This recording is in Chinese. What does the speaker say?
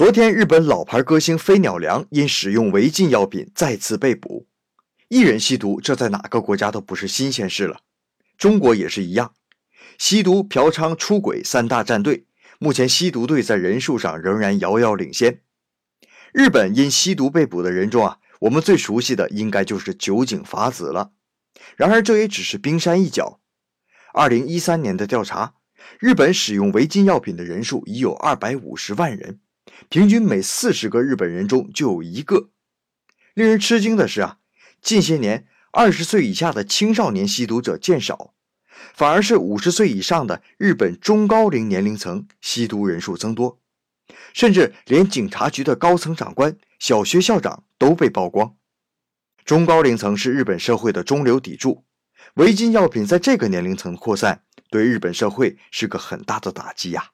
昨天，日本老牌歌星飞鸟良因使用违禁药品再次被捕。艺人吸毒，这在哪个国家都不是新鲜事了。中国也是一样，吸毒、嫖娼、出轨三大战队，目前吸毒队在人数上仍然遥遥领先。日本因吸毒被捕的人中啊，我们最熟悉的应该就是酒井法子了。然而，这也只是冰山一角。二零一三年的调查，日本使用违禁药品的人数已有二百五十万人。平均每四十个日本人中就有一个。令人吃惊的是啊，近些年二十岁以下的青少年吸毒者渐少，反而是五十岁以上的日本中高龄年龄层吸毒人数增多，甚至连警察局的高层长官、小学校长都被曝光。中高龄层是日本社会的中流砥柱，违禁药品在这个年龄层扩散，对日本社会是个很大的打击呀。